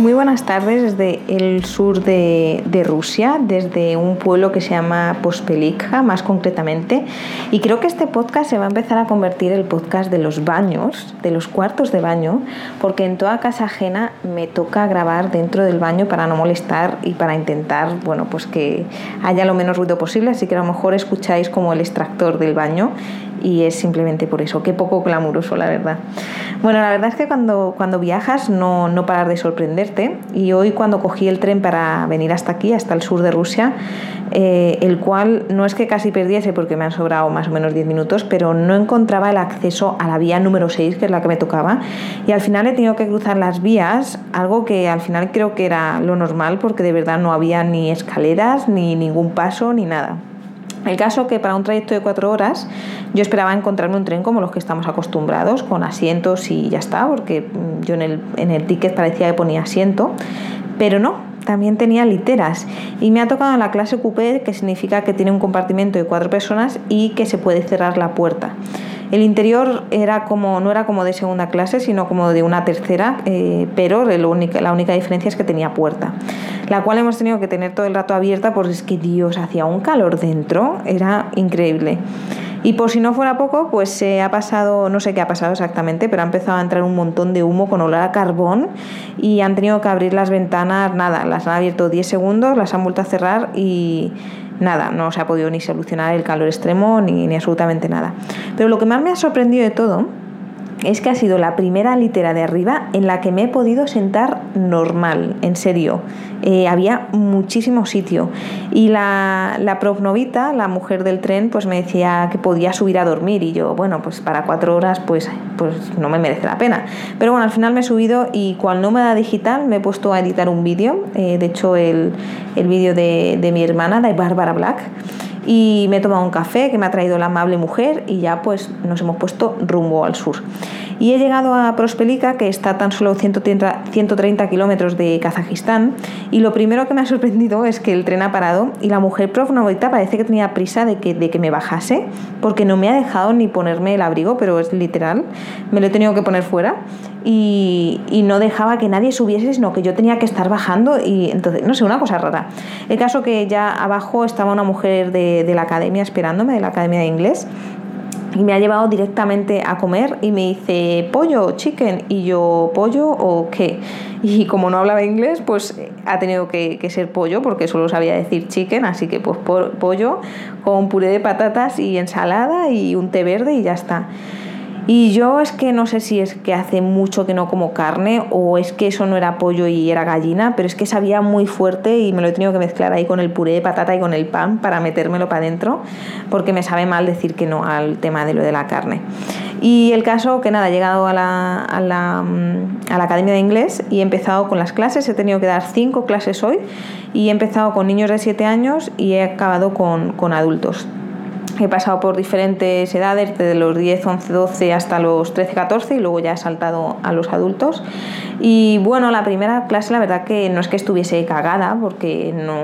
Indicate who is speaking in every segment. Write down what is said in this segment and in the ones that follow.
Speaker 1: Muy buenas tardes desde el sur de, Rusia, desde un pueblo que se llama Pospelikha, más concretamente. Y creo que este podcast se va a empezar a convertir en el podcast de los baños, de los cuartos de baño, porque en toda casa ajena me toca grabar dentro del baño para no molestar y para intentar, bueno, pues que haya lo menos ruido posible. Así que a lo mejor escucháis como el extractor del baño y es simplemente por eso. Qué poco glamuroso, la verdad. Bueno, la verdad es que cuando, cuando viajas no, no parar de sorprenderte y hoy cuando cogí el tren para venir hasta aquí, hasta el sur de Rusia, eh, el cual no es que casi perdiese porque me han sobrado más o menos 10 minutos, pero no encontraba el acceso a la vía número 6, que es la que me tocaba, y al final he tenido que cruzar las vías, algo que al final creo que era lo normal porque de verdad no había ni escaleras, ni ningún paso, ni nada. El caso que para un trayecto de cuatro horas yo esperaba encontrarme un tren como los que estamos acostumbrados, con asientos y ya está, porque mm, yo en el, en el ticket parecía que ponía asiento, pero no, también tenía literas y me ha tocado en la clase coupé, que significa que tiene un compartimento de cuatro personas y que se puede cerrar la puerta. El interior era como, no era como de segunda clase, sino como de una tercera, eh, pero la única, la única diferencia es que tenía puerta, la cual hemos tenido que tener todo el rato abierta porque es que Dios hacía un calor dentro, era increíble. Y por si no fuera poco, pues se ha pasado, no sé qué ha pasado exactamente, pero ha empezado a entrar un montón de humo con olor a carbón y han tenido que abrir las ventanas, nada, las han abierto 10 segundos, las han vuelto a cerrar y nada, no se ha podido ni solucionar el calor extremo ni, ni absolutamente nada. Pero lo que más me ha sorprendido de todo es que ha sido la primera litera de arriba en la que me he podido sentar normal, en serio. Eh, había muchísimo sitio. Y la, la prof novita, la mujer del tren, pues me decía que podía subir a dormir. Y yo, bueno, pues para cuatro horas, pues, pues no me merece la pena. Pero bueno, al final me he subido y cual nómada digital me he puesto a editar un vídeo. Eh, de hecho, el, el vídeo de, de mi hermana, de Bárbara Black y me he tomado un café que me ha traído la amable mujer y ya pues nos hemos puesto rumbo al sur. Y he llegado a Prospelica, que está tan solo 130, 130 kilómetros de Kazajistán, y lo primero que me ha sorprendido es que el tren ha parado y la mujer prof parece que tenía prisa de que, de que me bajase, porque no me ha dejado ni ponerme el abrigo, pero es literal, me lo he tenido que poner fuera y, no dejaba que nadie subiese, sino que yo tenía que estar bajando y entonces, no sé, una cosa rara. El caso que ya abajo estaba una mujer de, de la academia esperándome, de la academia de inglés, y me ha llevado directamente a comer y me dice pollo, chicken, y yo pollo o qué. Y como no hablaba inglés, pues ha tenido que, que ser pollo porque solo sabía decir chicken, así que pues pollo con puré de patatas y ensalada y un té verde y ya está. Y yo es que no sé si es que hace mucho que no como carne o es que eso no era pollo y era gallina, pero es que sabía muy fuerte y me lo he tenido que mezclar ahí con el puré de patata y con el pan para metérmelo para adentro, porque me sabe mal decir que no al tema de lo de la carne. Y el caso que nada, he llegado a la, a la, mm, a la Academia de Inglés y he empezado con las clases, he tenido que dar cinco clases hoy y he empezado con niños de 7 años y he acabado con, con adultos. He pasado por diferentes edades, desde los 10, 11, 12 hasta los 13, 14 y luego ya he saltado a los adultos. Y bueno, la primera clase la verdad que no es que estuviese cagada porque no,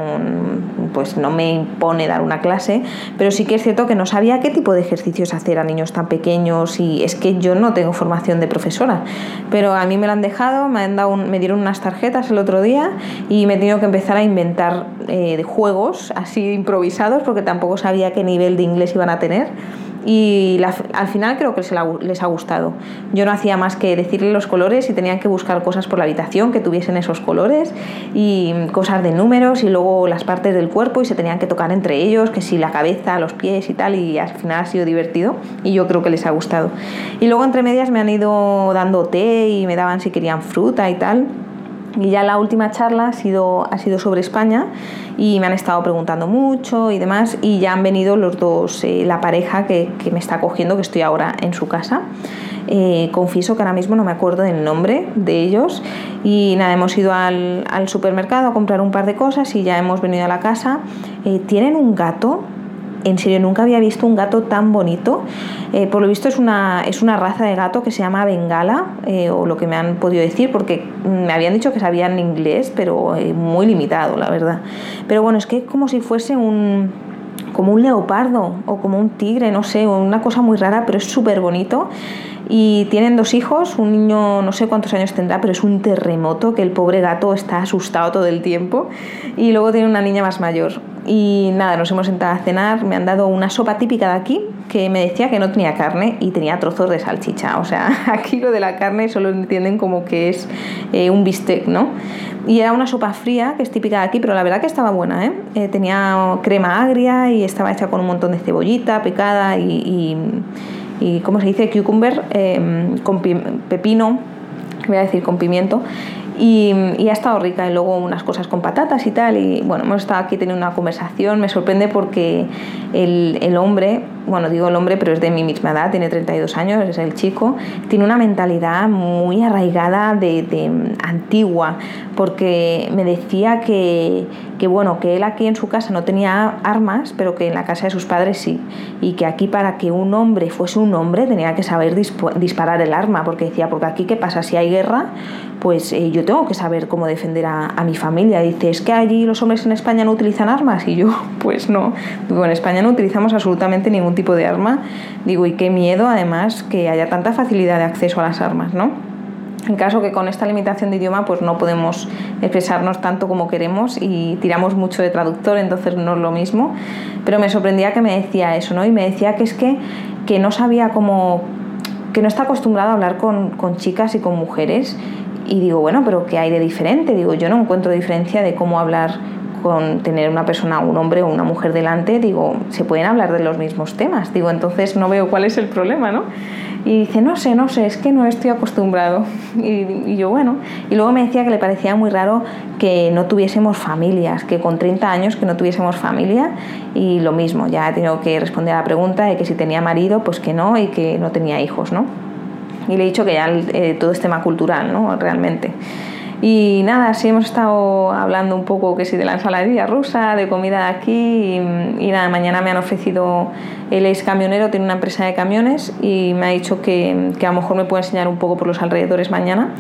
Speaker 1: pues no me impone dar una clase, pero sí que es cierto que no sabía qué tipo de ejercicios hacer a niños tan pequeños y es que yo no tengo formación de profesora, pero a mí me lo han dejado, me, han dado me dieron unas tarjetas el otro día y me he tenido que empezar a inventar eh, juegos así improvisados porque tampoco sabía qué nivel de inglés iban a tener y al final creo que les, ha gustado. Yo no hacía más que decirle los colores y tenían que buscar cosas por la habitación que tuviesen esos colores y cosas de números y luego las partes del cuerpo y se tenían que tocar entre ellos, que si la cabeza, los pies y tal y al final ha sido divertido y yo creo que les ha gustado. Y luego entre medias me han ido dando té y me daban si querían fruta y tal y ya la última charla ha sido, ha sido sobre España y me han estado preguntando mucho y demás y ya han venido los dos, eh, la pareja que, que, me está cogiendo, que estoy ahora en su casa. Eh, confieso que ahora mismo no me acuerdo del nombre de ellos. Y nada, hemos ido al, al supermercado a comprar un par de cosas y ya hemos venido a la casa. Eh, tienen un gato en serio nunca había visto un gato tan bonito. Eh, por lo visto es una, es una raza de gato que se llama Bengala, eh, o lo que me han podido decir, porque me habían dicho que sabían inglés, pero eh, muy limitado, la verdad. Pero bueno, es que como si fuese un como un leopardo o como un tigre, no sé, una cosa muy rara, pero es súper bonito. Y tienen dos hijos, un niño no sé cuántos años tendrá, pero es un terremoto que el pobre gato está asustado todo el tiempo. Y luego tiene una niña más mayor. Y nada, nos hemos sentado a cenar, me han dado una sopa típica de aquí que me decía que no tenía carne y tenía trozos de salchicha. O sea, aquí lo de la carne solo entienden como que es eh, un bistec, ¿no? Y era una sopa fría, que es típica de aquí, pero la verdad que estaba buena, ¿eh? eh tenía crema agria y estaba hecha con un montón de cebollita picada y, y, ¿cómo se dice? Cucumber em, con pepino, voy a decir con pimiento y, y, ha estado rica y luego unas cosas con patatas y tal y bueno hemos estado aquí teniendo una conversación me sorprende porque el, el hombre bueno, digo el hombre, pero es de mi misma edad, tiene 32 años, es el chico, tiene una mentalidad muy arraigada de, de antigua, porque me decía que, que, bueno, que él aquí en su casa no tenía armas, pero que en la casa de sus padres sí, y que aquí para que un hombre fuese un hombre tenía que saber disparar el arma, porque decía, porque aquí qué pasa, si hay guerra, pues eh, yo tengo que saber cómo defender a, a, mi familia. Dice, es que allí los hombres en España no utilizan armas, y yo, pues no, digo, en España no utilizamos absolutamente ningún tipo de arma, digo, y qué miedo además que haya tanta facilidad de acceso a las armas, ¿no? En caso que con esta limitación de idioma pues no podemos expresarnos tanto como queremos y tiramos mucho de traductor, entonces no es lo mismo. Pero me sorprendía que me decía eso, ¿no? Y me decía que es que, que no sabía cómo, que no está acostumbrado a hablar con, con chicas y con mujeres. Y digo, bueno, pero ¿qué hay de diferente? Digo, yo no encuentro diferencia de cómo hablar con tener una persona, un hombre o una mujer delante, digo, se pueden hablar de los mismos temas. Digo, entonces no veo cuál es el problema, ¿no? Y dice, no sé, no sé, es que no estoy acostumbrado. Y, yo, bueno. Y luego me decía que le parecía muy raro que no tuviésemos familias, que con 30 años que no tuviésemos familia. Y lo mismo, ya he tenido que responder a la pregunta de que si tenía marido, pues que no, y que no tenía hijos, ¿no? Y le he dicho que ya eh, todo es tema cultural, ¿no? Realmente. Y nada, sí hemos estado hablando un poco que sí de la ensaladilla rusa, de comida de aquí y, nada, mañana me han ofrecido, él es camionero, tiene una empresa de camiones y me ha dicho que, que a lo mejor me puede enseñar un poco por los alrededores mañana.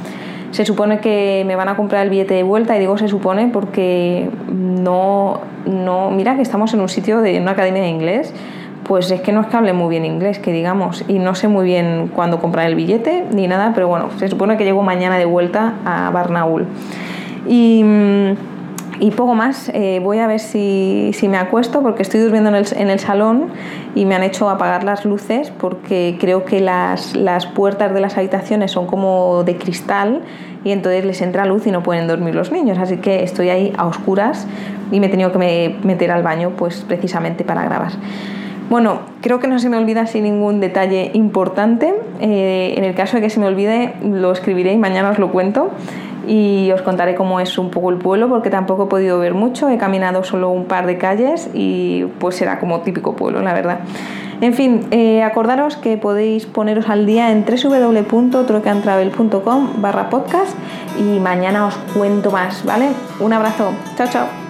Speaker 1: Se supone que me van a comprar el billete de vuelta y digo se supone porque no, no, mira que estamos en un sitio de una academia de inglés pues es que no es que hable muy bien inglés, que digamos, y no sé muy bien cuándo comprar el billete ni nada, pero bueno, se supone que llego mañana de vuelta a Barnaul. Y, y poco más, eh, voy a ver si, si, me acuesto porque estoy durmiendo en el, en el, salón y me han hecho apagar las luces porque creo que las, las puertas de las habitaciones son como de cristal y entonces les entra luz y no pueden dormir los niños, así que estoy ahí a oscuras y me he tenido que meter al baño pues precisamente para grabar. Bueno, creo que no se me olvida así ningún detalle importante. Eh, en el caso de que se me olvide, lo escribiré y mañana os lo cuento y os contaré cómo es un poco el pueblo porque tampoco he podido ver mucho, he caminado solo un par de calles y pues será como típico pueblo, la verdad. En fin, eh, acordaros que podéis poneros al día en www.trocantravel.com barra podcast y mañana os cuento más, ¿vale? Un abrazo, chao chao.